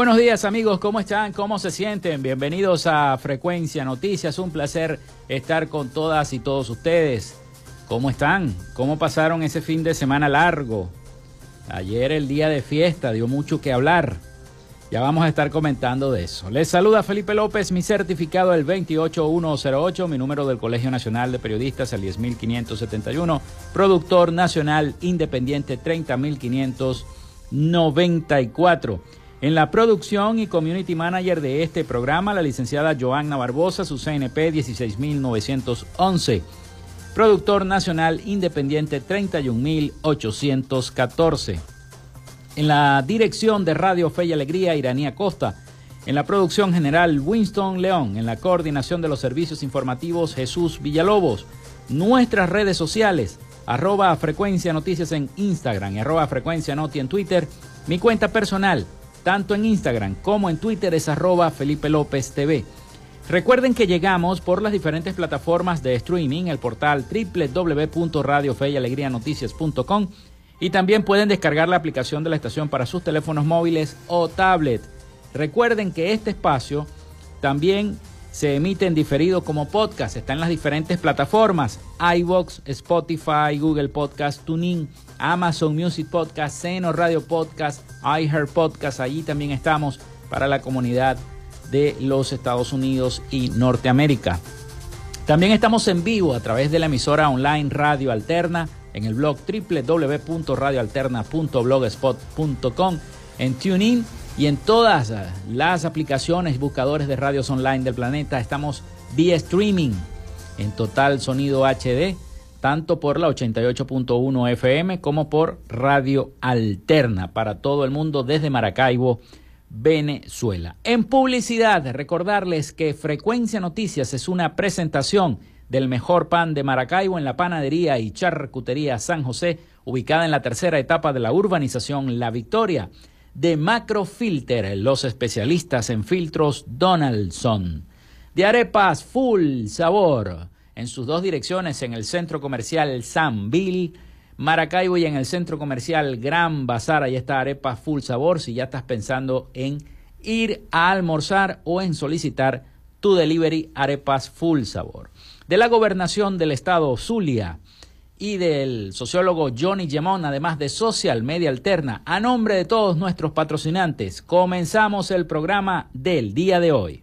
Buenos días amigos, ¿cómo están? ¿Cómo se sienten? Bienvenidos a Frecuencia Noticias, un placer estar con todas y todos ustedes. ¿Cómo están? ¿Cómo pasaron ese fin de semana largo? Ayer el día de fiesta dio mucho que hablar. Ya vamos a estar comentando de eso. Les saluda Felipe López, mi certificado el 28108, mi número del Colegio Nacional de Periodistas el 10571, productor nacional independiente 30594. En la producción y community manager de este programa, la licenciada Joanna Barbosa, su CNP 16911. Productor nacional independiente 31814. En la dirección de Radio Fe y Alegría, Iranía Costa. En la producción general, Winston León. En la coordinación de los servicios informativos, Jesús Villalobos. Nuestras redes sociales, arroba frecuencia noticias en Instagram y arroba frecuencia noti en Twitter. Mi cuenta personal, tanto en Instagram como en Twitter es arroba Felipe López TV. Recuerden que llegamos por las diferentes plataformas de streaming, el portal www.radiofeyalegrianoticias.com y también pueden descargar la aplicación de la estación para sus teléfonos móviles o tablet. Recuerden que este espacio también se emite en diferido como podcast, está en las diferentes plataformas, iVoox, Spotify, Google Podcast, TuneIn, Amazon Music Podcast, Seno Radio Podcast, iHeart Podcast. Allí también estamos para la comunidad de los Estados Unidos y Norteamérica. También estamos en vivo a través de la emisora online Radio Alterna en el blog www.radioalterna.blogspot.com, en TuneIn y en todas las aplicaciones buscadores de radios online del planeta. Estamos vía streaming en total sonido HD tanto por la 88.1 FM como por Radio Alterna para todo el mundo desde Maracaibo, Venezuela. En publicidad, recordarles que Frecuencia Noticias es una presentación del mejor pan de Maracaibo en la panadería y charcutería San José, ubicada en la tercera etapa de la urbanización La Victoria. De Macrofilter, los especialistas en filtros Donaldson. De arepas full sabor en sus dos direcciones, en el centro comercial Bill, Maracaibo y en el centro comercial Gran Bazar. Ahí está Arepa Full Sabor si ya estás pensando en ir a almorzar o en solicitar tu delivery Arepas Full Sabor. De la gobernación del estado Zulia y del sociólogo Johnny Gemón, además de Social Media Alterna, a nombre de todos nuestros patrocinantes, comenzamos el programa del día de hoy.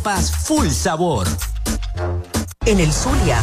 arepas full sabor. En el Zulia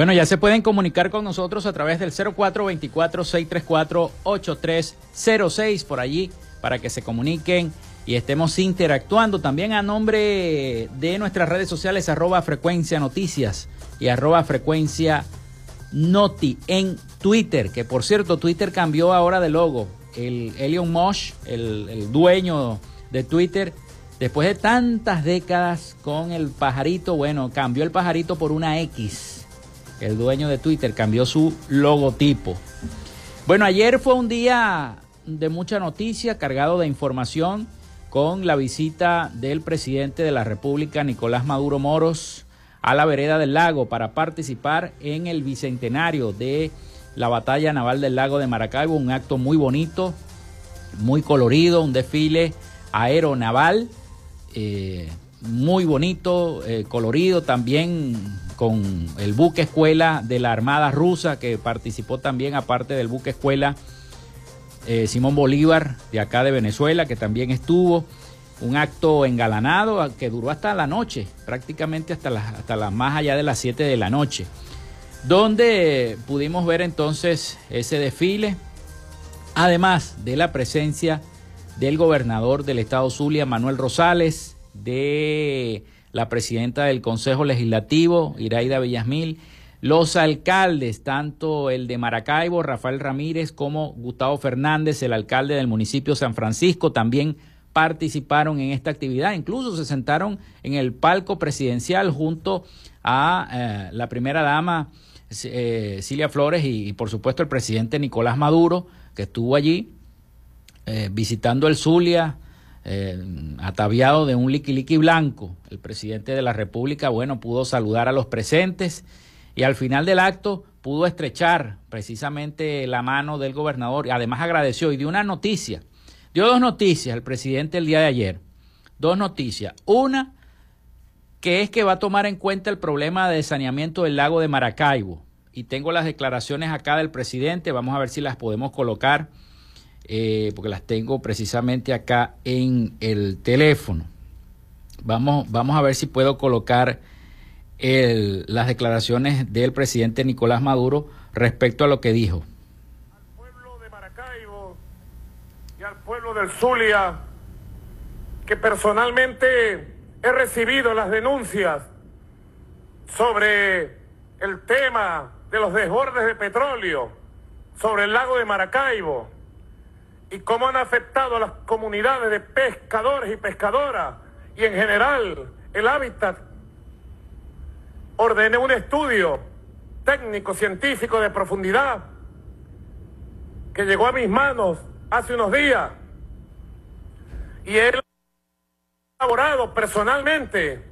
Bueno, ya se pueden comunicar con nosotros a través del 0424-634-8306 por allí para que se comuniquen y estemos interactuando. También a nombre de nuestras redes sociales, arroba frecuencia noticias y arroba frecuencia noti en Twitter, que por cierto, Twitter cambió ahora de logo. El Elon Musk, el, el dueño de Twitter, después de tantas décadas con el pajarito, bueno, cambió el pajarito por una X el dueño de Twitter, cambió su logotipo. Bueno, ayer fue un día de mucha noticia, cargado de información, con la visita del presidente de la República, Nicolás Maduro Moros, a la vereda del lago para participar en el bicentenario de la batalla naval del lago de Maracaibo, un acto muy bonito, muy colorido, un desfile aeronaval. Eh, muy bonito, eh, colorido, también con el buque escuela de la Armada Rusa, que participó también, aparte del buque escuela eh, Simón Bolívar de acá de Venezuela, que también estuvo. Un acto engalanado que duró hasta la noche, prácticamente hasta las, hasta las más allá de las 7 de la noche, donde pudimos ver entonces ese desfile, además de la presencia del gobernador del estado Zulia, Manuel Rosales, de la presidenta del Consejo Legislativo, Iraida Villasmil, los alcaldes, tanto el de Maracaibo, Rafael Ramírez, como Gustavo Fernández, el alcalde del municipio San Francisco, también participaron en esta actividad. Incluso se sentaron en el palco presidencial junto a eh, la primera dama eh, Cilia Flores y, por supuesto el presidente Nicolás Maduro, que estuvo allí eh, visitando el Zulia, ataviado de un liqui blanco. El presidente de la República, bueno, pudo saludar a los presentes y al final del acto pudo estrechar precisamente la mano del gobernador y además agradeció y dio una noticia. Dio dos noticias el presidente el día de ayer. Dos noticias. Una, que es que va a tomar en cuenta el problema de saneamiento del lago de Maracaibo. Y tengo las declaraciones acá del presidente, vamos a ver si las podemos colocar, eh, porque las tengo precisamente acá en el teléfono. Vamos, vamos a ver si puedo colocar las declaraciones del presidente Nicolás Maduro respecto a lo que dijo. Al pueblo de Maracaibo y al pueblo del Zulia, que personalmente he recibido las denuncias sobre el tema de los desbordes de petróleo sobre el lago de Maracaibo y cómo han afectado a las comunidades de pescadores y pescadoras y en general el hábitat. Ordené un estudio técnico, científico de profundidad que llegó a mis manos hace unos días y él ha elaborado personalmente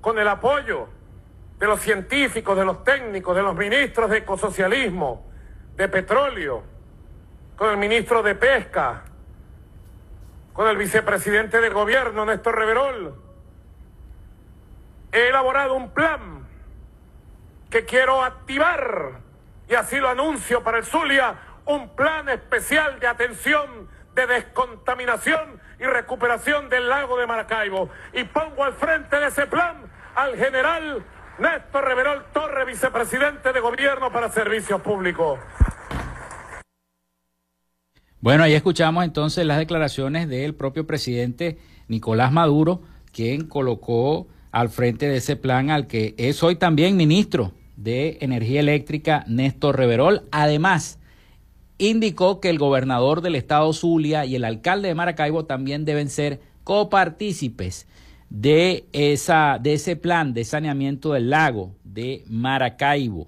con el apoyo de los científicos, de los técnicos, de los ministros de ecosocialismo, de petróleo, con el ministro de pesca, con el vicepresidente de gobierno, Néstor Reverol. He elaborado un plan que quiero activar, y así lo anuncio para el Zulia, un plan especial de atención, de descontaminación y recuperación del lago de Maracaibo. Y pongo al frente de ese plan al general Néstor Reverol Torre, vicepresidente de Gobierno para Servicios Públicos. Bueno, ahí escuchamos entonces las declaraciones del propio presidente Nicolás Maduro, quien colocó al frente de ese plan al que es hoy también ministro de Energía Eléctrica, Néstor Reverol. Además, indicó que el gobernador del estado Zulia y el alcalde de Maracaibo también deben ser copartícipes de, esa, de ese plan de saneamiento del lago de Maracaibo.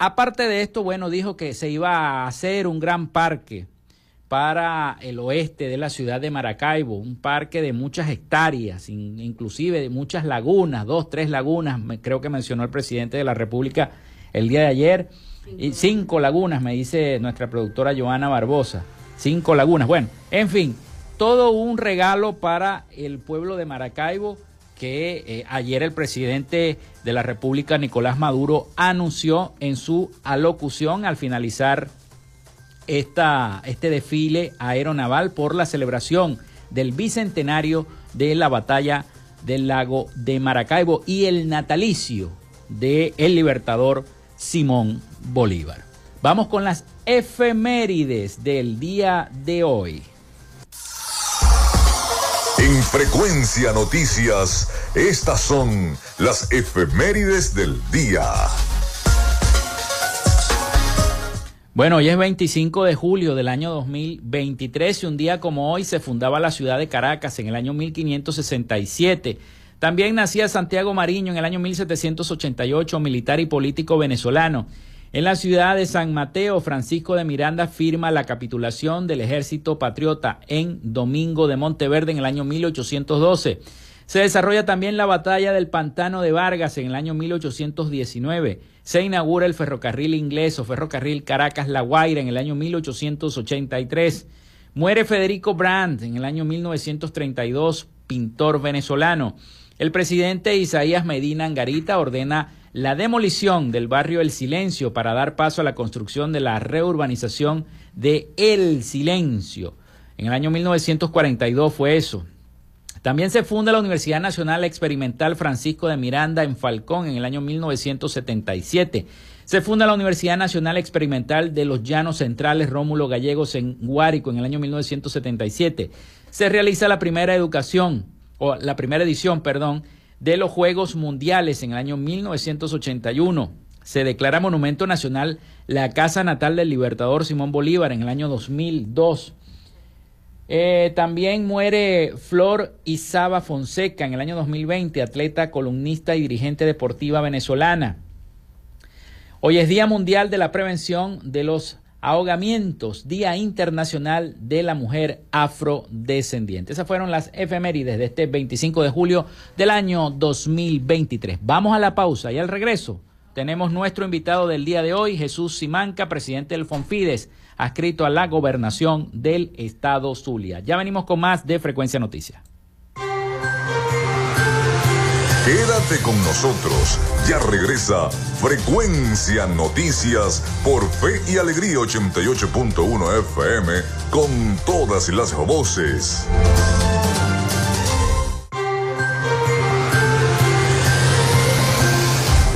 Aparte de esto, bueno, dijo que se iba a hacer un gran parque para el oeste de la ciudad de Maracaibo, un parque de muchas hectáreas, inclusive de muchas lagunas, dos, tres lagunas, creo que mencionó el presidente de la República el día de ayer, cinco, y cinco lagunas, me dice nuestra productora Joana Barbosa, cinco lagunas, bueno, en fin, todo un regalo para el pueblo de Maracaibo que eh, ayer el presidente de la República, Nicolás Maduro, anunció en su alocución al finalizar esta, este desfile aeronaval por la celebración del bicentenario de la batalla del lago de Maracaibo y el natalicio de el libertador Simón Bolívar. Vamos con las efemérides del día de hoy. En frecuencia noticias, estas son las efemérides del día. Bueno, hoy es 25 de julio del año 2023 y un día como hoy se fundaba la ciudad de Caracas en el año 1567. También nacía Santiago Mariño en el año 1788, militar y político venezolano. En la ciudad de San Mateo, Francisco de Miranda firma la capitulación del ejército patriota en Domingo de Monteverde en el año 1812. Se desarrolla también la batalla del Pantano de Vargas en el año 1819. Se inaugura el ferrocarril inglés o ferrocarril Caracas-La Guaira en el año 1883. Muere Federico Brandt en el año 1932, pintor venezolano. El presidente Isaías Medina Angarita ordena la demolición del barrio El Silencio para dar paso a la construcción de la reurbanización de El Silencio. En el año 1942 fue eso. También se funda la Universidad Nacional Experimental Francisco de Miranda en Falcón en el año 1977. Se funda la Universidad Nacional Experimental de los Llanos Centrales Rómulo Gallegos en Guárico en el año 1977. Se realiza la primera educación, o la primera edición, perdón, de los Juegos Mundiales en el año 1981. Se declara Monumento Nacional la casa natal del libertador Simón Bolívar en el año 2002. Eh, también muere Flor Isaba Fonseca en el año 2020, atleta, columnista y dirigente deportiva venezolana. Hoy es Día Mundial de la Prevención de los Ahogamientos, Día Internacional de la Mujer Afrodescendiente. Esas fueron las efemérides de este 25 de julio del año 2023. Vamos a la pausa y al regreso tenemos nuestro invitado del día de hoy, Jesús Simanca, presidente del Fonfides adscrito a la gobernación del estado Zulia. Ya venimos con más de Frecuencia Noticias. Quédate con nosotros. Ya regresa Frecuencia Noticias por Fe y Alegría 88.1 FM con todas las voces.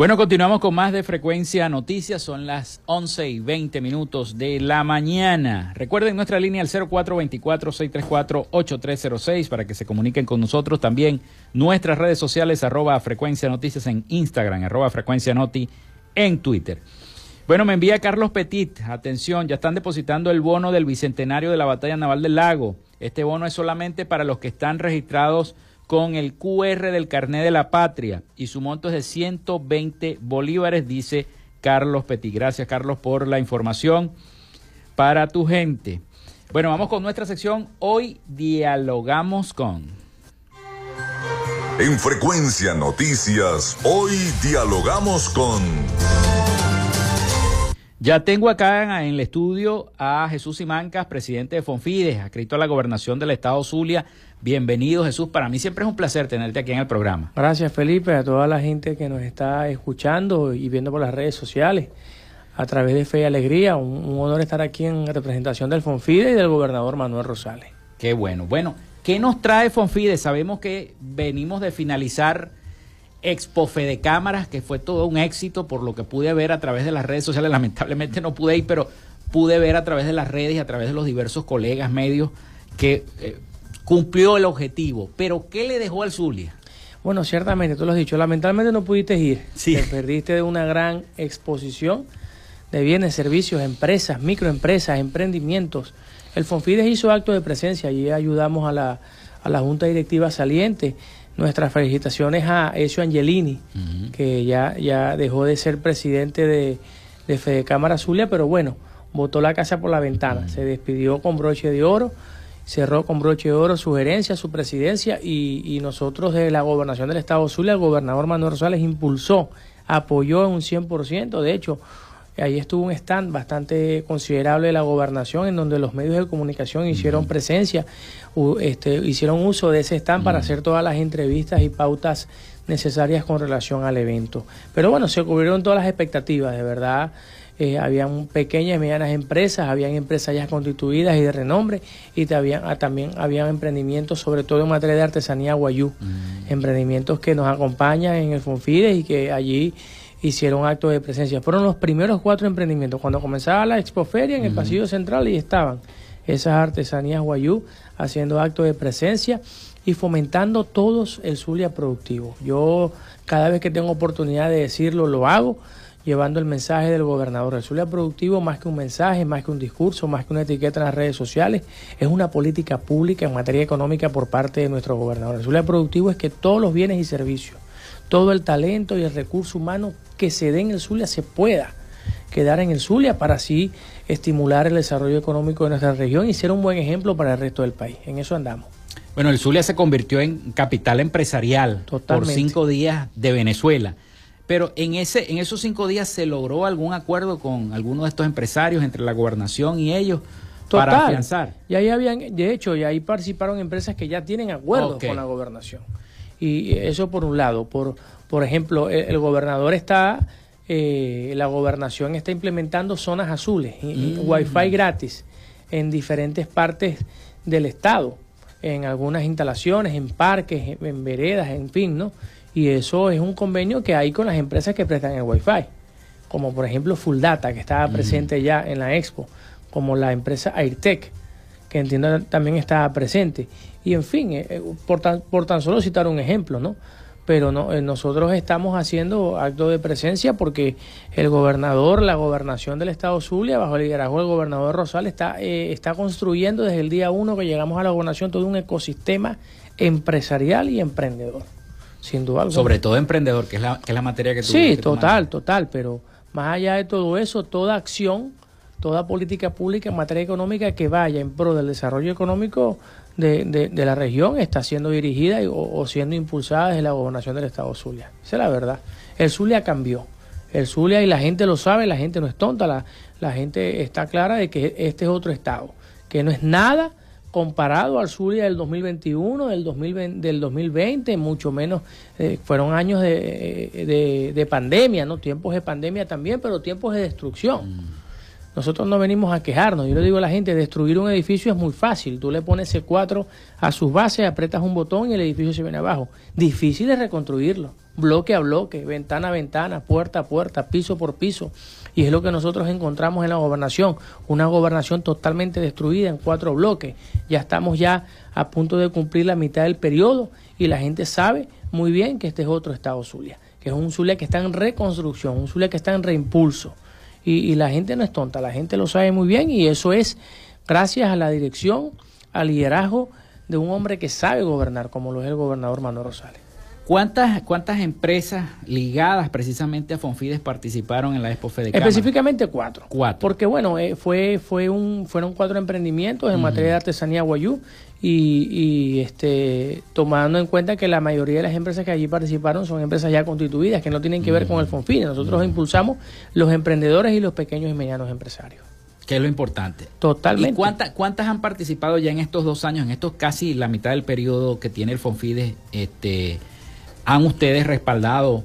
Bueno, continuamos con más de Frecuencia Noticias. Son las 11 y 20 minutos de la mañana. Recuerden nuestra línea al 0424-634-8306 para que se comuniquen con nosotros. También nuestras redes sociales, arroba Frecuencia Noticias en Instagram, arroba Frecuencia Noti en Twitter. Bueno, me envía Carlos Petit. Atención, ya están depositando el bono del bicentenario de la Batalla Naval del Lago. Este bono es solamente para los que están registrados con el QR del carné de la patria y su monto es de 120 bolívares, dice Carlos Petit. Gracias, Carlos, por la información para tu gente. Bueno, vamos con nuestra sección. Hoy dialogamos con. En Frecuencia Noticias, hoy dialogamos con. Ya tengo acá en el estudio a Jesús Simancas, presidente de Fonfides, adscrito a la gobernación del estado Zulia. Bienvenido Jesús, para mí siempre es un placer tenerte aquí en el programa. Gracias Felipe, a toda la gente que nos está escuchando y viendo por las redes sociales a través de Fe y Alegría. Un, honor estar aquí en representación del Fonfide y del gobernador Manuel Rosales. Qué bueno. Bueno, ¿qué nos trae Fonfide? Sabemos que venimos de finalizar Expo de Cámaras, que fue todo un éxito por lo que pude ver a través de las redes sociales. Lamentablemente no pude ir, pero pude ver a través de las redes y a través de los diversos colegas, medios, que eh, cumplió el objetivo. Pero, ¿qué le dejó al Zulia? Bueno, ciertamente, tú lo has dicho, lamentablemente no pudiste ir. Sí. Te perdiste de una gran exposición de bienes, servicios, empresas, microempresas, emprendimientos. El Fonfides hizo acto de presencia y ayudamos a la, a la Junta Directiva saliente Nuestras felicitaciones a Ezio Angelini, que ya, ya dejó de ser presidente de, de Fede Cámara Zulia, pero bueno, botó la casa por la ventana, se despidió con broche de oro, cerró con broche de oro su gerencia, su presidencia, y, nosotros de la gobernación del Estado Zulia, el gobernador Manuel Rosales impulsó, apoyó en un 100%, de hecho, Ahí estuvo un stand bastante considerable de la gobernación en donde los medios de comunicación hicieron presencia, este, hicieron uso de ese stand para hacer todas las entrevistas y pautas necesarias con relación al evento. Pero bueno, se cubrieron todas las expectativas, de verdad. Eh, habían pequeñas y medianas empresas, habían empresas ya constituidas y de renombre, y ah, también habían emprendimientos, sobre todo en materia de artesanía guayú, mm. emprendimientos que nos acompañan en el Fonfides y que allí hicieron actos de presencia. Fueron los primeros cuatro emprendimientos. Cuando comenzaba la expoferia en el mm. pasillo central, y estaban esas artesanías guayú haciendo actos de presencia y fomentando todos el Zulia productivo. Yo cada vez que tengo oportunidad de decirlo lo hago llevando el mensaje del gobernador. El Zulia productivo más que un mensaje, más que un discurso, más que una etiqueta en las redes sociales, es una política pública en materia económica por parte de nuestro gobernador. El Zulia productivo es que todos los bienes y servicios, todo el talento y el recurso humano que se dé en el Zulia se pueda quedar en el Zulia para así estimular el desarrollo económico de nuestra región y ser un buen ejemplo para el resto del país. En eso andamos. Bueno, el Zulia se convirtió en capital empresarial por cinco días de Venezuela. Pero en, ese, en esos cinco días se logró algún acuerdo con algunos de estos empresarios entre la gobernación y ellos para afianzar. Y ahí habían, de hecho, y ahí participaron empresas que ya tienen acuerdos con la gobernación. Y eso por un lado. Por, por ejemplo, el, gobernador está, eh, la gobernación está implementando zonas azules, y, mm. wifi gratis en diferentes partes del estado en algunas instalaciones, en parques, en, veredas, en fin, ¿no? Y eso es un convenio que hay con las empresas que prestan el Wi-Fi, como por ejemplo Full Data, que estaba presente ya en la expo, como la empresa AirTech, que entiendo también estaba presente. Y en fin, eh, eh, por, tan, por tan solo citar un ejemplo, ¿no? pero no, eh, nosotros estamos haciendo acto de presencia porque el gobernador, la gobernación del estado Zulia, bajo el liderazgo del gobernador Rosal, está, eh, está construyendo desde el día uno que llegamos a la gobernación todo un ecosistema empresarial y emprendedor, sin duda Sobre todo emprendedor, que es la, que es la materia que tú Sí, total, total, pero más allá de todo eso, toda acción, toda política pública en materia económica que vaya en pro del desarrollo económico de, de, la región está siendo dirigida o, siendo impulsada desde la gobernación del estado Zulia. Esa es la verdad. El Zulia cambió. El Zulia y la gente lo sabe, la gente no es tonta, la, la gente está clara de que este es otro estado, que no es nada comparado al Zulia del 2021, del, 2020, del 2020, mucho menos, eh, fueron años de, de, pandemia, ¿no? Tiempos de pandemia también, pero tiempos de destrucción. Mm. Nosotros no venimos a quejarnos. Yo le digo a la gente, destruir un edificio es muy fácil. Tú le pones C4 a sus bases, apretas un botón y el edificio se viene abajo. Difícil es reconstruirlo, bloque a bloque, ventana a ventana, puerta a puerta, piso por piso. Y es lo que nosotros encontramos en la gobernación, una gobernación totalmente destruida en cuatro bloques. Ya estamos ya a punto de cumplir la mitad del periodo y la gente sabe muy bien que este es otro estado Zulia, que es un Zulia que está en reconstrucción, un Zulia que está en reimpulso. Y, la gente no es tonta, la gente lo sabe muy bien y eso es gracias a la dirección, al liderazgo de un hombre que sabe gobernar, como lo es el gobernador Manuel Rosales. ¿Cuántas, ¿Cuántas empresas ligadas precisamente a Fonfides participaron en la Expo Específicamente cuatro. Cuatro. Porque bueno, eh, fue, fue un, fueron cuatro emprendimientos en materia de artesanía guayú y, y, este, tomando en cuenta que la mayoría de las empresas que allí participaron son empresas ya constituidas, que no tienen que ver con el Fonfides. Nosotros impulsamos los emprendedores y los pequeños y medianos empresarios. Que es lo importante. Totalmente. ¿Y cuántas, cuántas han participado ya en estos dos años, en estos casi la mitad del periodo que tiene el Fonfides, este, han ustedes respaldado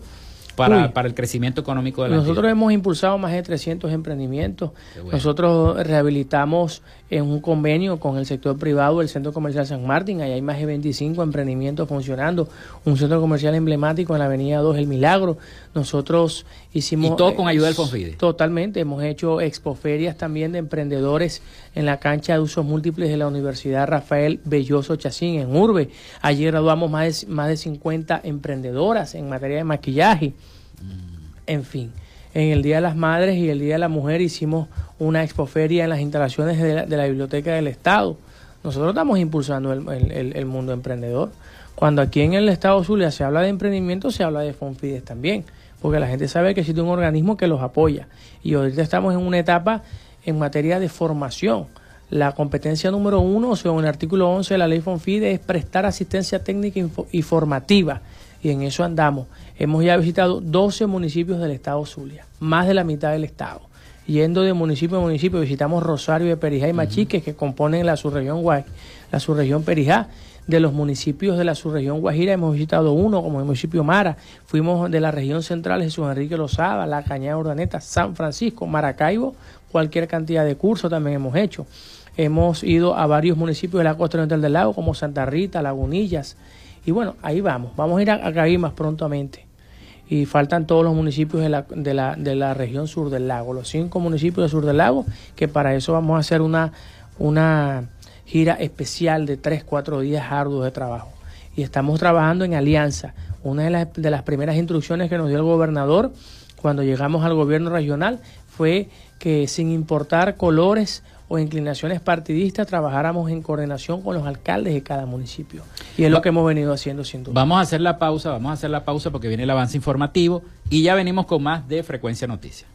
para, para, el crecimiento económico de la Nosotros hemos impulsado más de 300 emprendimientos. Nosotros rehabilitamos en un convenio con el sector privado el Centro Comercial San Martín. Ahí hay más de 25 emprendimientos funcionando. Un centro comercial emblemático en la Avenida 2, El Milagro. Nosotros hicimos... Y todo con ayuda del Confide. Totalmente. Hemos hecho expoferias también de emprendedores en la cancha de usos múltiples de la Universidad Rafael Belloso Chacín en Urbe. Ayer graduamos más de, más de 50 emprendedoras en materia de maquillaje. Mm. En fin en el Día de las Madres y el Día de la Mujer hicimos una expoferia en las instalaciones de la, Biblioteca del Estado. Nosotros estamos impulsando el, mundo emprendedor. Cuando aquí en el Estado Zulia se habla de emprendimiento, se habla de Fonfides también, porque la gente sabe que existe un organismo que los apoya. Y ahorita estamos en una etapa en materia de formación. La competencia número uno, según el artículo 11 de la ley Fonfides, es prestar asistencia técnica y formativa y en eso andamos. Hemos ya visitado 12 municipios del estado Zulia, más de la mitad del estado. Yendo de municipio a municipio, visitamos Rosario de Perijá y Machiques, que componen la subregión, la subregión Perijá. De los municipios de la subregión Guajira hemos visitado uno, como el municipio Mara. Fuimos de la región central, Jesús Enrique Lozada, La Cañada Urdaneta, San Francisco, Maracaibo, cualquier cantidad de cursos también hemos hecho. Hemos ido a varios municipios de la costa oriental del lago, como Santa Rita, Lagunillas. Y bueno, ahí vamos. Vamos a ir a, a más prontamente y faltan todos los municipios de la, de, la, de la región sur del lago, los cinco municipios del sur del lago, que para eso vamos a hacer una, una gira especial de tres, cuatro días arduos de trabajo. Y estamos trabajando en alianza. Una de las, de las primeras instrucciones que nos dio el gobernador cuando llegamos al gobierno regional fue que sin importar colores o inclinaciones partidistas, trabajáramos en coordinación con los alcaldes de cada municipio. Y es lo que hemos venido haciendo sin duda. Vamos a hacer la pausa, vamos a hacer la pausa porque viene el avance informativo y ya venimos con más de Frecuencia Noticias.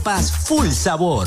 arepas full sabor.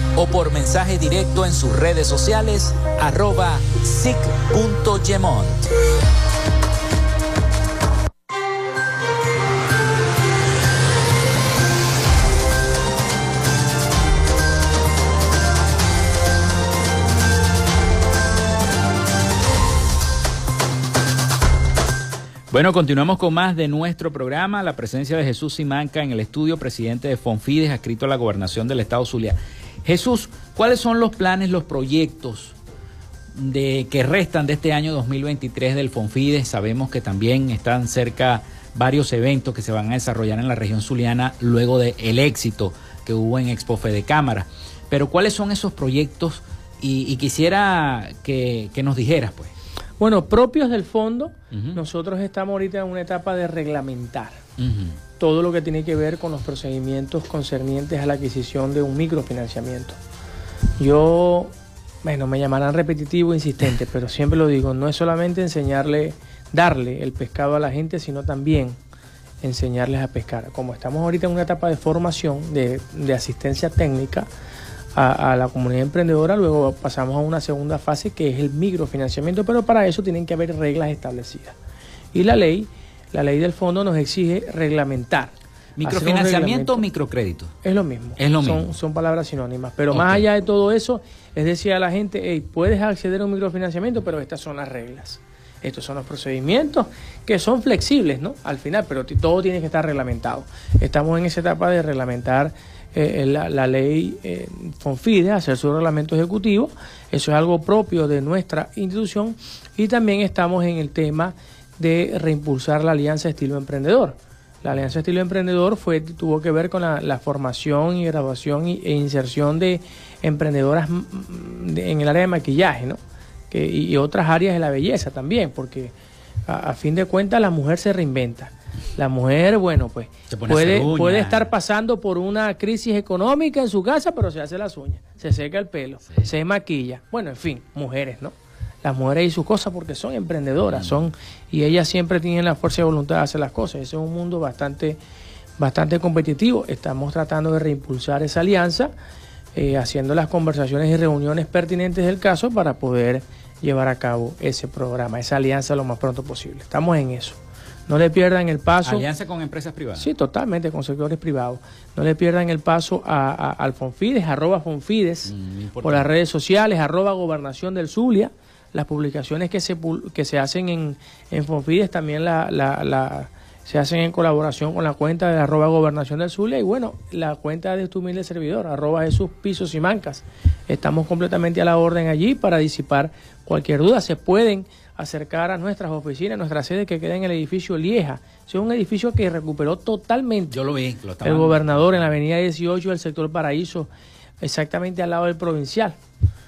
o por mensaje directo en sus redes sociales arroba sic.gemont. Bueno, continuamos con más de nuestro programa. La presencia de Jesús Simanca en el estudio, presidente de Fonfides, adscrito a la gobernación del Estado Zulia. Jesús, ¿cuáles son los planes, los proyectos de que restan de este año 2023 del Fonfides? Sabemos que también están cerca varios eventos que se van a desarrollar en la región zuliana luego del éxito que hubo en Expo de Cámara. Pero ¿cuáles son esos proyectos? Y, quisiera que, nos dijeras, pues. Bueno, propios del fondo, nosotros estamos ahorita en una etapa de reglamentar todo lo que tiene que ver con los procedimientos concernientes a la adquisición de un microfinanciamiento. Yo, bueno, me llamarán repetitivo, insistente, pero siempre lo digo, no es solamente enseñarle, darle el pescado a la gente, sino también enseñarles a pescar. Como estamos ahorita en una etapa de formación, de, asistencia técnica a, a, la comunidad emprendedora, luego pasamos a una segunda fase que es el microfinanciamiento, pero para eso tienen que haber reglas establecidas. Y la ley la ley del fondo nos exige reglamentar. ¿Microfinanciamiento o microcrédito? Es lo mismo. Es lo mismo. Son, palabras sinónimas. Pero más allá de todo eso, es decir a la gente, hey, puedes acceder a un microfinanciamiento, pero estas son las reglas. Estos son los procedimientos que son flexibles, ¿no? Al final, pero todo tiene que estar reglamentado. Estamos en esa etapa de reglamentar eh, la, ley eh, FONFIDE, hacer su reglamento ejecutivo. Eso es algo propio de nuestra institución. Y también estamos en el tema de reimpulsar la Alianza Estilo Emprendedor. La Alianza Estilo Emprendedor fue, tuvo que ver con la, formación y graduación e inserción de emprendedoras en el área de maquillaje, ¿no? Que, y, otras áreas de la belleza también, porque a, fin de cuentas la mujer se reinventa. La mujer, bueno, pues puede, puede estar pasando por una crisis económica en su casa, pero se hace las uñas, se seca el pelo, se maquilla. Bueno, en fin, mujeres, ¿no? Las mujeres y sus cosas porque son emprendedoras, son y ellas siempre tienen la fuerza y voluntad de hacer las cosas. Ese es un mundo bastante bastante competitivo. Estamos tratando de reimpulsar esa alianza, eh, haciendo las conversaciones y reuniones pertinentes del caso para poder llevar a cabo ese programa, esa alianza lo más pronto posible. Estamos en eso. No le pierdan el paso. Alianza con empresas privadas. Sí, totalmente, con sectores privados. No le pierdan el paso a, al Fonfides, arroba Fonfides, mm, por las redes sociales, arroba Gobernación del Zulia las publicaciones que se, que se hacen en, en Fonfides también la, la, se hacen en colaboración con la cuenta de arroba gobernación del Zulia y bueno, la cuenta de tu humilde servidor, arroba Jesús Pisos y Mancas. Estamos completamente a la orden allí para disipar cualquier duda. Se pueden acercar a nuestras oficinas, nuestra sede que queda en el edificio Lieja. Es un edificio que recuperó totalmente Yo lo vi, el gobernador en la avenida 18 del sector Paraíso, exactamente al lado del provincial.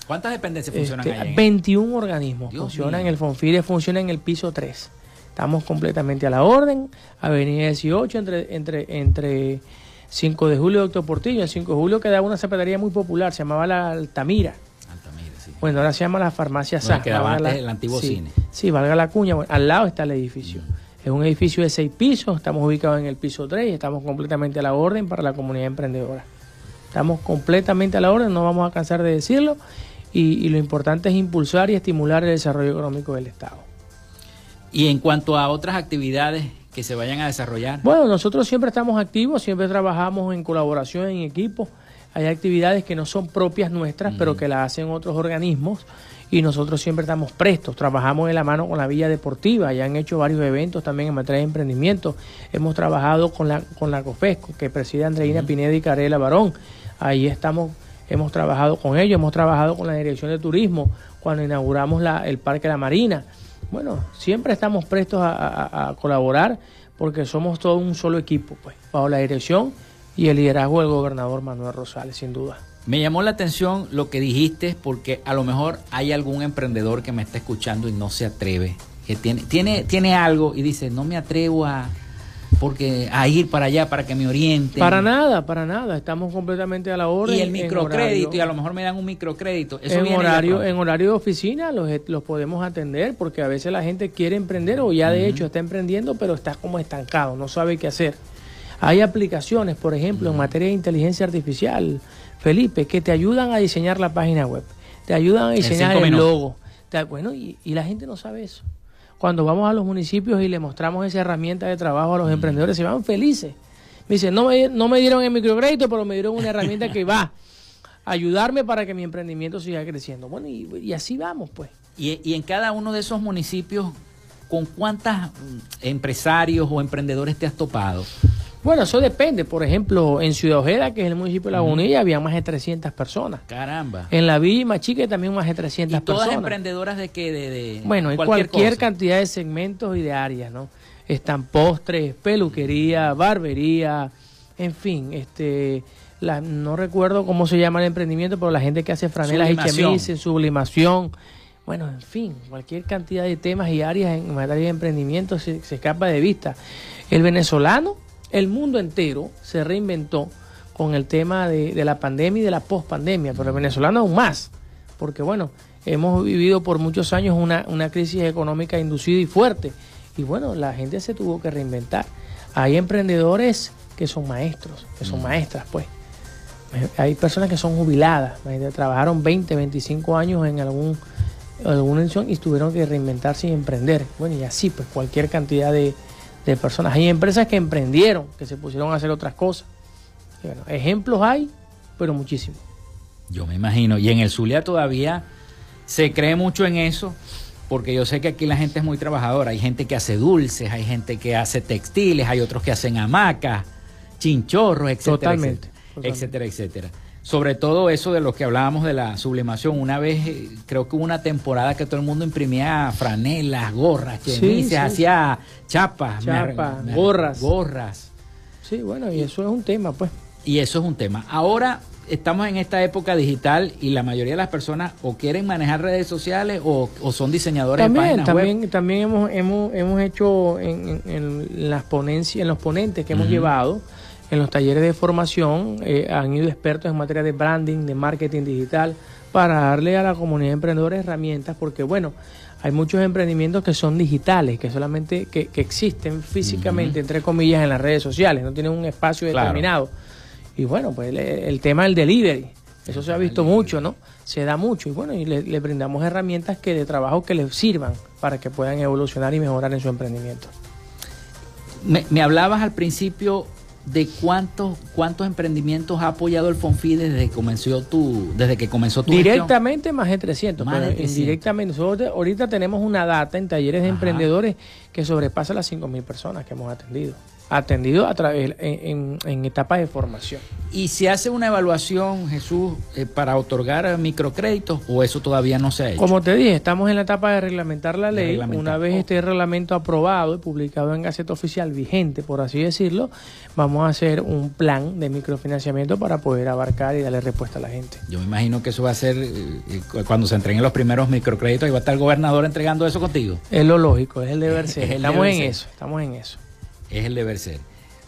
¿Cuántas dependencias funcionan este, ahí? 21 organismos funcionan. en El Fonfide funciona en el piso 3. Estamos completamente a la orden. Avenida 18 entre, entre, entre 5 de julio y Doctor Portillo. En 5 de julio quedaba una zapatería muy popular, se llamaba la Altamira. Altamira, sí. Bueno, ahora se llama la farmacia Sá. quedaba antes el antiguo cine. Sí, valga la cuña. al lado está el edificio. Es un edificio de 6 pisos, estamos ubicados en el piso 3 y estamos completamente a la orden para la comunidad emprendedora. Estamos completamente a la orden, no vamos a cansar de decirlo y, lo importante es impulsar y estimular el desarrollo económico del Estado. Y en cuanto a otras actividades que se vayan a desarrollar. Bueno, nosotros siempre estamos activos, siempre trabajamos en colaboración, en equipo. Hay actividades que no son propias nuestras, pero que las hacen otros organismos y nosotros siempre estamos prestos. Trabajamos en la mano con la Villa Deportiva, ya han hecho varios eventos también en materia de emprendimiento. Hemos trabajado con la, con la COFESCO, que preside Andreina Pineda y Carela Barón. Ahí estamos hemos trabajado con ellos, hemos trabajado con la Dirección de Turismo cuando inauguramos el Parque La Marina. Bueno, siempre estamos prestos a, colaborar porque somos todo un solo equipo, pues, bajo la dirección y el liderazgo del gobernador Manuel Rosales, sin duda. Me llamó la atención lo que dijiste porque a lo mejor hay algún emprendedor que me está escuchando y no se atreve, que tiene, tiene, tiene algo y dice, no me atrevo a, porque a ir para allá para que me orienten. Para nada, para nada. Estamos completamente a la hora. Y el microcrédito, y a lo mejor me dan un microcrédito. Eso en, horario, en horario de oficina los, los podemos atender porque a veces la gente quiere emprender o ya de hecho está emprendiendo, pero está como estancado, no sabe qué hacer. Hay aplicaciones, por ejemplo, en materia de inteligencia artificial, Felipe, que te ayudan a diseñar la página web, te ayudan a diseñar el logo. bueno, y, la gente no sabe eso. Cuando vamos a los municipios y le mostramos esa herramienta de trabajo a los emprendedores, se van felices. Me dicen, no me, no me dieron el microcrédito, pero me dieron una herramienta que va a ayudarme para que mi emprendimiento siga creciendo. Bueno, y, así vamos, pues. Y, y en cada uno de esos municipios, ¿con cuántos empresarios o emprendedores te has topado? Bueno, eso depende. Por ejemplo, en Ciudad Ojeda, que es el municipio de Lagunilla, había más de 300 personas. Caramba. En la Villa Machique también más de 300 ¿Y todas emprendedoras de qué? De, bueno, en cualquier, cantidad de segmentos y de áreas, ¿no? Están postres, peluquería, barbería, en fin, este... La, no recuerdo cómo se llama el emprendimiento, pero la gente que hace franelas y chemises, sublimación, bueno, en fin, cualquier cantidad de temas y áreas en materia de emprendimiento se escapa de vista. El venezolano el mundo entero se reinventó con el tema de, la pandemia y de la pospandemia, pero el venezolano aún más, porque bueno, hemos vivido por muchos años una, crisis económica inducida y fuerte, y bueno, la gente se tuvo que reinventar. Hay emprendedores que son maestros, que son maestras, pues. Hay personas que son jubiladas, trabajaron 20, 25 años en algún alguna y tuvieron que reinventarse y emprender. Bueno, y así, pues cualquier cantidad de, de personas. Hay empresas que emprendieron, que se pusieron a hacer otras cosas. bueno, ejemplos hay, pero muchísimos. Yo me imagino. Y en el Zulia todavía se cree mucho en eso, porque yo sé que aquí la gente es muy trabajadora. Hay gente que hace dulces, hay gente que hace textiles, hay otros que hacen hamacas, chinchorros, etcétera, totalmente, etcétera, etcétera sobre todo eso de lo que hablábamos de la sublimación. Una vez, eh, creo que hubo una temporada que todo el mundo imprimía franelas, gorras, que hacía chapas, gorras. Gorras. Sí, bueno, y eso es un tema, pues. Y eso es un tema. Ahora estamos en esta época digital y la mayoría de las personas o quieren manejar redes sociales o, son diseñadores también, de páginas también, También hemos, hemos, hemos hecho en, las ponencias, en los ponentes que hemos llevado, en los talleres de formación eh, han ido expertos en materia de branding, de marketing digital, para darle a la comunidad de emprendedores herramientas, porque bueno, hay muchos emprendimientos que son digitales, que solamente que, existen físicamente, entre comillas, en las redes sociales, no tienen un espacio determinado. Y bueno, pues el, tema del delivery, eso se ha visto mucho, ¿no? Se da mucho y bueno, y le, brindamos herramientas que de trabajo que les sirvan para que puedan evolucionar y mejorar en su emprendimiento. Me, me hablabas al principio de cuántos cuántos emprendimientos ha apoyado el Fonfi desde que comenzó tu desde que comenzó tu directamente más de 300 más pero indirectamente. Nosotros ahorita tenemos una data en talleres de emprendedores que sobrepasa las 5000 personas que hemos atendido atendido a través en, en, etapas de formación. ¿Y se hace una evaluación, Jesús, eh, para otorgar microcréditos o eso todavía no se ha hecho? Como te dije, estamos en la etapa de reglamentar la ley. Una vez este reglamento aprobado y publicado en Gaceta Oficial vigente, por así decirlo, vamos a hacer un plan de microfinanciamiento para poder abarcar y darle respuesta a la gente. Yo me imagino que eso va a ser eh, eh, cuando se entreguen los primeros microcréditos y va a estar el gobernador entregando eso contigo. Es lo lógico, es el deber ser. estamos en eso, estamos en eso es el deber ser.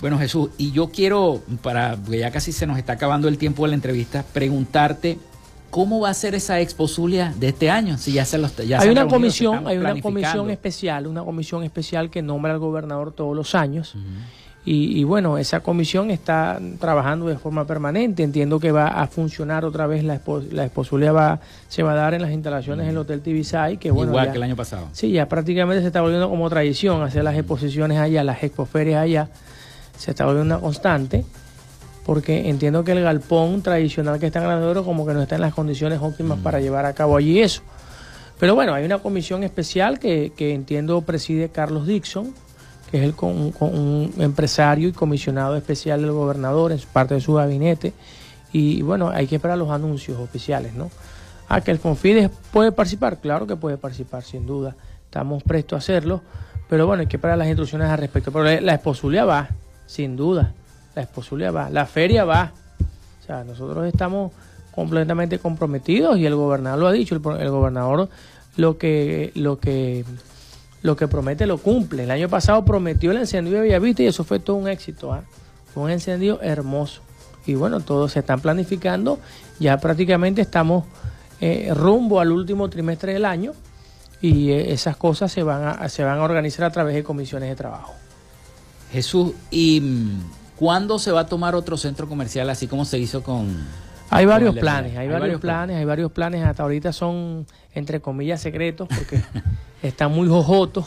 Bueno, Jesús, y yo quiero, para, porque ya casi se nos está acabando el tiempo de la entrevista, preguntarte cómo va a ser esa Expo Zulia de este año. Si ya se los, ya hay una comisión, hay una comisión especial, una comisión especial que nombra al gobernador todos los años. Y, bueno, esa comisión está trabajando de forma permanente. Entiendo que va a funcionar otra vez la, expo, la exposición va, se va a dar en las instalaciones del Hotel Tibisay. Que, bueno, Igual que el año pasado. Sí, ya prácticamente se está volviendo como tradición hacer las exposiciones allá, las expoferias allá. Se está volviendo una constante. Porque entiendo que el galpón tradicional que está en Gran como que no está en las condiciones óptimas para llevar a cabo allí eso. Pero bueno, hay una comisión especial que, que entiendo preside Carlos Dixon que es el, con, un empresario y comisionado especial del gobernador en parte de su gabinete. Y bueno, hay que esperar los anuncios oficiales, ¿no? Ah, que el Confides puede participar, claro que puede participar, sin duda. Estamos prestos a hacerlo, pero bueno, hay que esperar las instrucciones al respecto. Pero la, la va, sin duda. La esposulia va. La feria va. O sea, nosotros estamos completamente comprometidos y el gobernador lo ha dicho, el, el gobernador lo que, lo que lo que promete lo cumple. El año pasado prometió el encendido de Villavista y eso fue todo un éxito. ¿ah? Fue un encendido hermoso. Y bueno, todos se están planificando. Ya prácticamente estamos eh, rumbo al último trimestre del año y eh, esas cosas se van, a, se van a organizar a través de comisiones de trabajo. Jesús, ¿y mm, cuándo se va a tomar otro centro comercial así como se hizo con... Hay varios planes, hay, varios, planes, hay varios planes, hasta ahorita son entre comillas secretos porque están muy jojotos,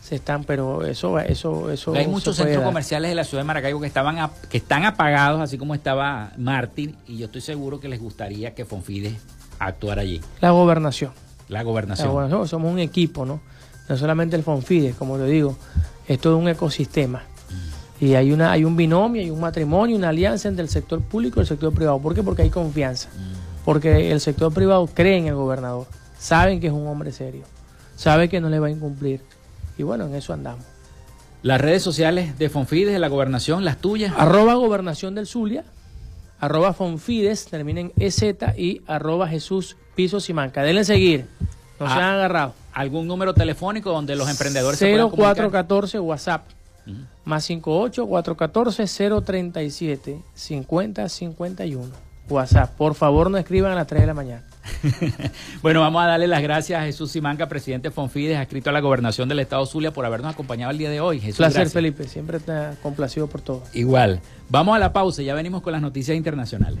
se están, pero eso, eso, eso. Hay muchos centros comerciales de la ciudad de Maracaibo que estaban, que están apagados, así como estaba Mártir, y yo estoy seguro que les gustaría que Fonfides actuara allí. La gobernación. La gobernación. somos un equipo, ¿no? No solamente el Fonfides, como te digo, es todo un ecosistema. Y hay una, hay un binomio, hay un matrimonio, una alianza entre el sector público y el sector privado. ¿Por qué? Porque hay confianza. Porque el sector privado cree en el gobernador, saben que es un hombre serio sabe que no le va a incumplir. Y bueno, en eso andamos. Las redes sociales de Fonfides, de la gobernación, las tuyas. Arroba gobernación del Zulia, arroba Fonfides, terminen EZ y arroba Jesús Piso Simanca. Denle seguir, no se ah, han agarrado. ¿Algún número telefónico donde los emprendedores 0414 WhatsApp, más 58 414 037 5051. WhatsApp. Por favor, no escriban a las 3 de la mañana. bueno, vamos a darle las gracias a Jesús Simanca, presidente de Fonfides, escrito a la gobernación del Estado Zulia, por habernos acompañado el día de hoy. Jesús, Placer, Felipe. Siempre te complacido por todo. Igual. Vamos a la pausa. Ya venimos con las noticias internacionales.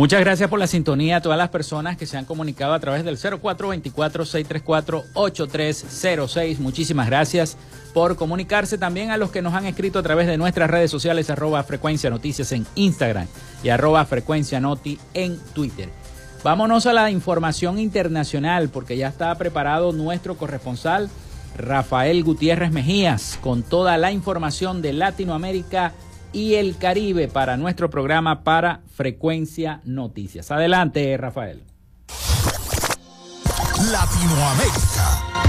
Muchas gracias por la sintonía a todas las personas que se han comunicado a través del 0424-634-8306. Muchísimas gracias por comunicarse también a los que nos han escrito a través de nuestras redes sociales arroba frecuencia noticias en Instagram y arroba frecuencia noti en Twitter. Vámonos a la información internacional porque ya está preparado nuestro corresponsal Rafael Gutiérrez Mejías con toda la información de Latinoamérica y el Caribe para nuestro programa para Frecuencia Noticias. Adelante, Rafael. Latinoamérica.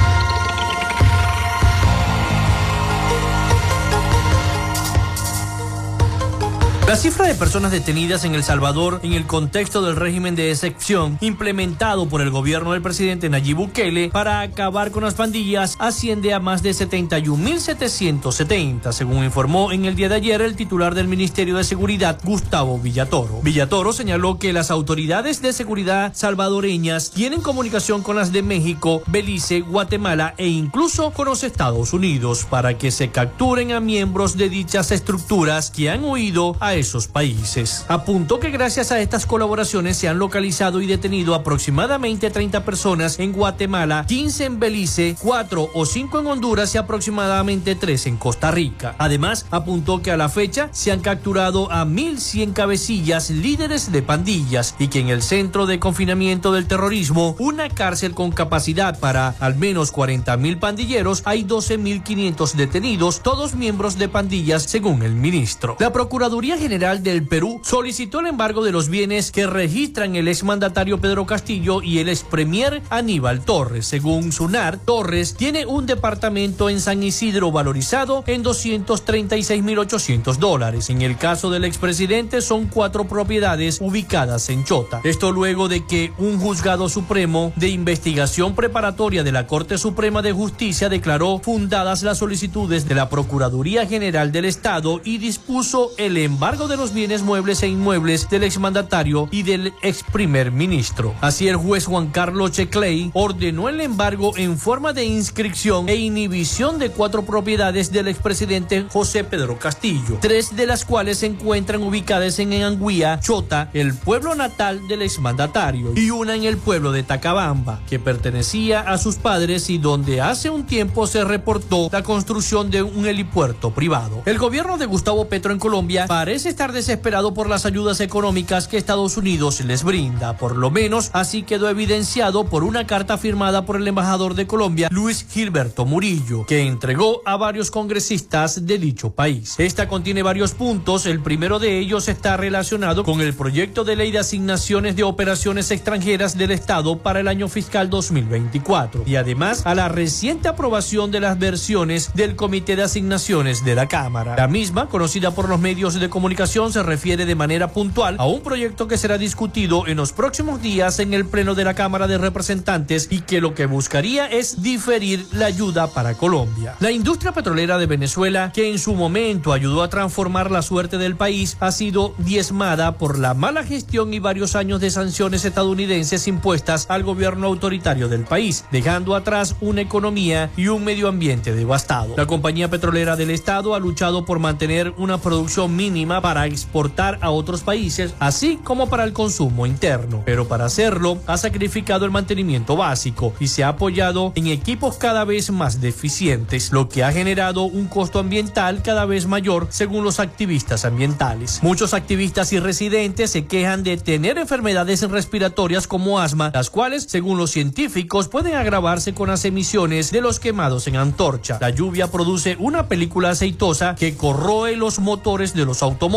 La cifra de personas detenidas en El Salvador en el contexto del régimen de excepción implementado por el gobierno del presidente Nayib Bukele para acabar con las pandillas asciende a más de 71.770, según informó en el día de ayer el titular del Ministerio de Seguridad, Gustavo Villatoro. Villatoro señaló que las autoridades de seguridad salvadoreñas tienen comunicación con las de México, Belice, Guatemala e incluso con los Estados Unidos para que se capturen a miembros de dichas estructuras que han huido a esos países. Apuntó que gracias a estas colaboraciones se han localizado y detenido aproximadamente 30 personas en Guatemala, 15 en Belice, 4 o 5 en Honduras y aproximadamente 3 en Costa Rica. Además, apuntó que a la fecha se han capturado a 1.100 cabecillas líderes de pandillas y que en el centro de confinamiento del terrorismo, una cárcel con capacidad para al menos 40.000 pandilleros, hay 12.500 detenidos, todos miembros de pandillas según el ministro. La Procuraduría General del Perú solicitó el embargo de los bienes que registran el exmandatario Pedro Castillo y el ex premier Aníbal Torres. Según SUNAR, Torres tiene un departamento en San Isidro valorizado en 236.800 dólares. En el caso del expresidente son cuatro propiedades ubicadas en Chota. Esto luego de que un juzgado supremo de investigación preparatoria de la Corte Suprema de Justicia declaró fundadas las solicitudes de la Procuraduría General del Estado y dispuso el embargo de los bienes muebles e inmuebles del exmandatario y del ex primer ministro. Así el juez Juan Carlos Checley ordenó el embargo en forma de inscripción e inhibición de cuatro propiedades del expresidente José Pedro Castillo, tres de las cuales se encuentran ubicadas en Anguía, Chota, el pueblo natal del exmandatario, y una en el pueblo de Tacabamba, que pertenecía a sus padres y donde hace un tiempo se reportó la construcción de un helipuerto privado. El gobierno de Gustavo Petro en Colombia parece estar desesperado por las ayudas económicas que Estados Unidos les brinda, por lo menos así quedó evidenciado por una carta firmada por el embajador de Colombia, Luis Gilberto Murillo, que entregó a varios congresistas de dicho país. Esta contiene varios puntos, el primero de ellos está relacionado con el proyecto de ley de asignaciones de operaciones extranjeras del Estado para el año fiscal 2024 y además a la reciente aprobación de las versiones del Comité de Asignaciones de la Cámara. La misma, conocida por los medios de comunicación, se refiere de manera puntual a un proyecto que será discutido en los próximos días en el Pleno de la Cámara de Representantes y que lo que buscaría es diferir la ayuda para Colombia. La industria petrolera de Venezuela, que en su momento ayudó a transformar la suerte del país, ha sido diezmada por la mala gestión y varios años de sanciones estadounidenses impuestas al gobierno autoritario del país, dejando atrás una economía y un medio ambiente devastado. La compañía petrolera del Estado ha luchado por mantener una producción mínima para exportar a otros países, así como para el consumo interno. Pero para hacerlo, ha sacrificado el mantenimiento básico y se ha apoyado en equipos cada vez más deficientes, lo que ha generado un costo ambiental cada vez mayor según los activistas ambientales. Muchos activistas y residentes se quejan de tener enfermedades respiratorias como asma, las cuales, según los científicos, pueden agravarse con las emisiones de los quemados en antorcha. La lluvia produce una película aceitosa que corroe los motores de los automóviles,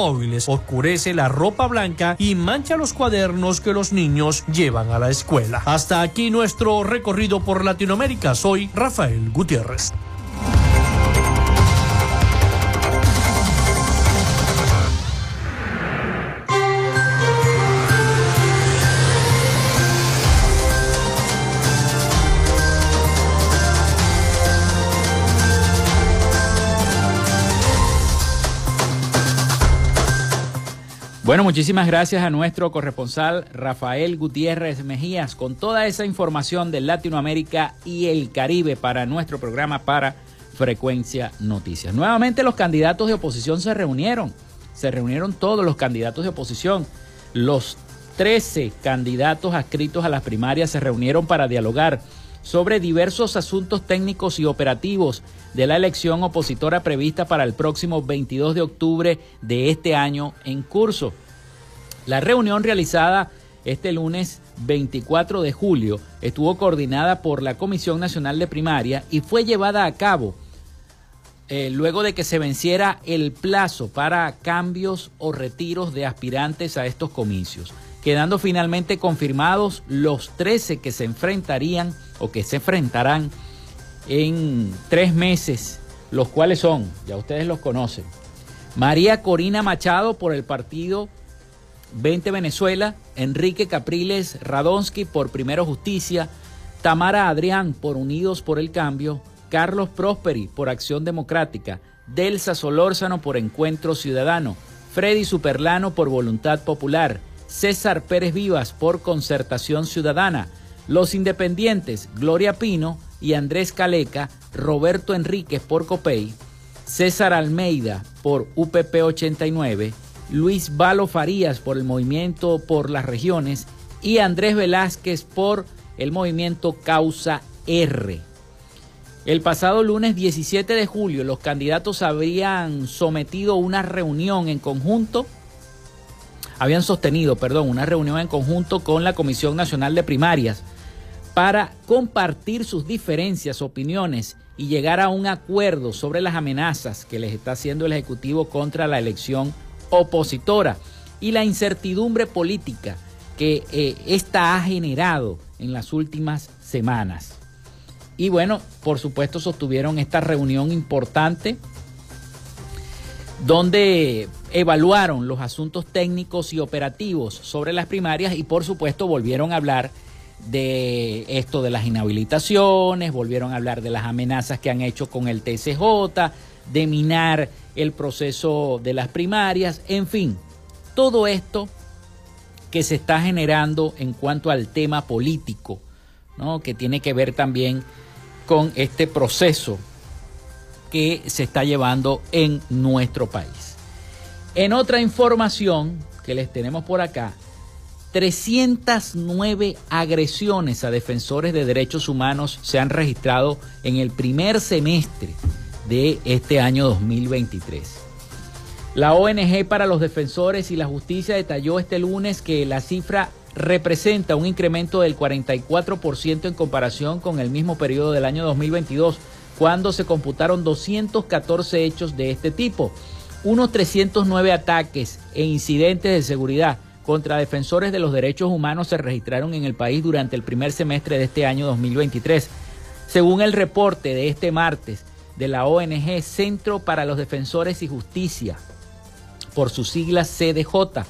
oscurece la ropa blanca y mancha los cuadernos que los niños llevan a la escuela. Hasta aquí nuestro recorrido por Latinoamérica. Soy Rafael Gutiérrez. Bueno, muchísimas gracias a nuestro corresponsal Rafael Gutiérrez Mejías con toda esa información de Latinoamérica y el Caribe para nuestro programa para Frecuencia Noticias. Nuevamente los candidatos de oposición se reunieron, se reunieron todos los candidatos de oposición. Los 13 candidatos adscritos a las primarias se reunieron para dialogar sobre diversos asuntos técnicos y operativos de la elección opositora prevista para el próximo 22 de octubre de este año en curso. La reunión realizada este lunes 24 de julio estuvo coordinada por la Comisión Nacional de Primaria y fue llevada a cabo eh, luego de que se venciera el plazo para cambios o retiros de aspirantes a estos comicios, quedando finalmente confirmados los 13 que se enfrentarían o que se enfrentarán en tres meses, los cuales son, ya ustedes los conocen, María Corina Machado por el partido 20 Venezuela, Enrique Capriles Radonsky por Primero Justicia, Tamara Adrián por Unidos por el Cambio, Carlos Prosperi por Acción Democrática, Delsa Solórzano por Encuentro Ciudadano, Freddy Superlano por Voluntad Popular, César Pérez Vivas por Concertación Ciudadana, Los Independientes, Gloria Pino y Andrés Caleca, Roberto Enríquez por COPEI, César Almeida por UPP 89, Luis Balo Farías por el Movimiento por las Regiones y Andrés Velázquez por el Movimiento Causa R. El pasado lunes 17 de julio los candidatos habrían sometido una reunión en conjunto, habían sostenido, perdón, una reunión en conjunto con la Comisión Nacional de Primarias para compartir sus diferencias, opiniones y llegar a un acuerdo sobre las amenazas que les está haciendo el Ejecutivo contra la elección opositora y la incertidumbre política que eh, esta ha generado en las últimas semanas. Y bueno, por supuesto sostuvieron esta reunión importante donde evaluaron los asuntos técnicos y operativos sobre las primarias y por supuesto volvieron a hablar de esto de las inhabilitaciones, volvieron a hablar de las amenazas que han hecho con el TCJ, de minar el proceso de las primarias, en fin, todo esto que se está generando en cuanto al tema político, ¿no? que tiene que ver también con este proceso que se está llevando en nuestro país. En otra información que les tenemos por acá, 309 agresiones a defensores de derechos humanos se han registrado en el primer semestre de este año 2023. La ONG para los Defensores y la Justicia detalló este lunes que la cifra representa un incremento del 44% en comparación con el mismo periodo del año 2022, cuando se computaron 214 hechos de este tipo, unos 309 ataques e incidentes de seguridad contra defensores de los derechos humanos se registraron en el país durante el primer semestre de este año 2023. Según el reporte de este martes de la ONG Centro para los Defensores y Justicia, por sus siglas CDJ,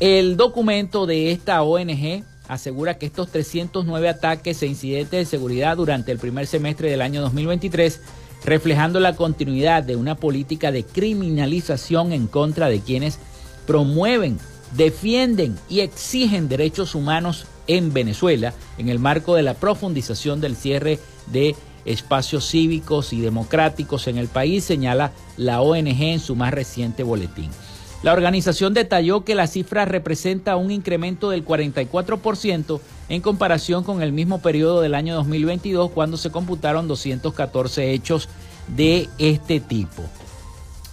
el documento de esta ONG asegura que estos 309 ataques e incidentes de seguridad durante el primer semestre del año 2023, reflejando la continuidad de una política de criminalización en contra de quienes promueven defienden y exigen derechos humanos en Venezuela en el marco de la profundización del cierre de espacios cívicos y democráticos en el país, señala la ONG en su más reciente boletín. La organización detalló que la cifra representa un incremento del 44% en comparación con el mismo periodo del año 2022, cuando se computaron 214 hechos de este tipo.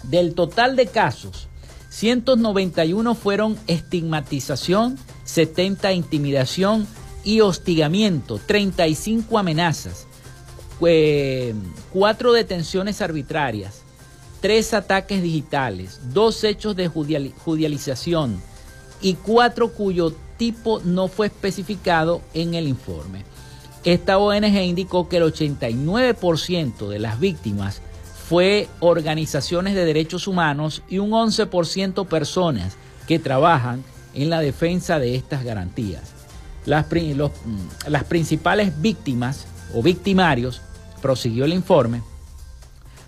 Del total de casos, 191 fueron estigmatización, 70 intimidación y hostigamiento, 35 amenazas, 4 detenciones arbitrarias, 3 ataques digitales, 2 hechos de judicialización y 4 cuyo tipo no fue especificado en el informe. Esta ONG indicó que el 89% de las víctimas fue organizaciones de derechos humanos y un 11% personas que trabajan en la defensa de estas garantías. Las, mm, las principales víctimas o victimarios, prosiguió el informe,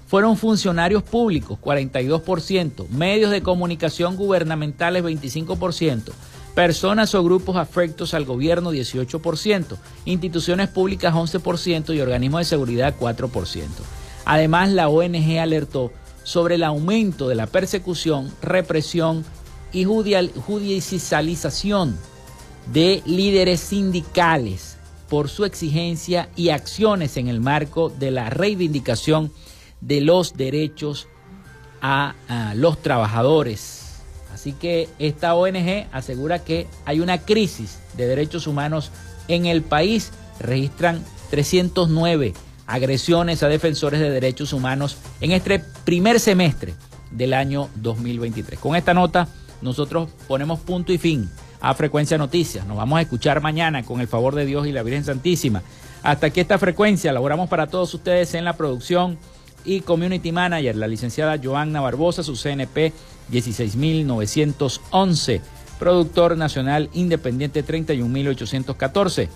fueron funcionarios públicos, 42%, medios de comunicación gubernamentales, 25%, personas o grupos afectos al gobierno, 18%, instituciones públicas, 11% y organismos de seguridad, 4%. Además, la ONG alertó sobre el aumento de la persecución, represión y judicialización de líderes sindicales por su exigencia y acciones en el marco de la reivindicación de los derechos a, los trabajadores. Así que esta ONG asegura que hay una crisis de derechos humanos en el país. Registran 309 agresiones a defensores de derechos humanos en este primer semestre del año 2023. Con esta nota nosotros ponemos punto y fin a Frecuencia Noticias. Nos vamos a escuchar mañana con el favor de Dios y la Virgen Santísima. Hasta aquí esta frecuencia, laboramos para todos ustedes en la producción y Community Manager, la licenciada Joanna Barbosa, su CNP 16911, productor nacional independiente 31814.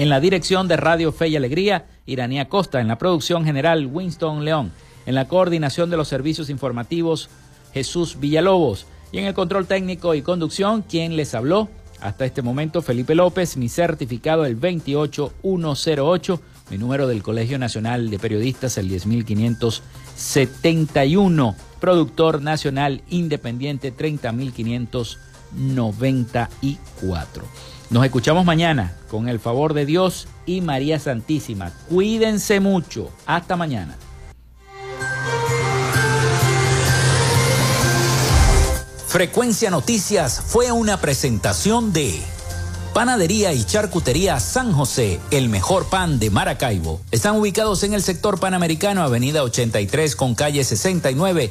En la dirección de Radio Fe y Alegría, Iranía Costa. En la producción general, Winston León. En la coordinación de los servicios informativos, Jesús Villalobos. Y en el control técnico y conducción, quien les habló hasta este momento, Felipe López, mi certificado el 28108, mi número del Colegio Nacional de Periodistas el 10571, productor nacional independiente 30594. Nos escuchamos mañana con el favor de Dios y María Santísima. Cuídense mucho. Hasta mañana. Frecuencia Noticias fue una presentación de Panadería y Charcutería San José, el mejor pan de Maracaibo. Están ubicados en el sector panamericano, Avenida 83 con calle 69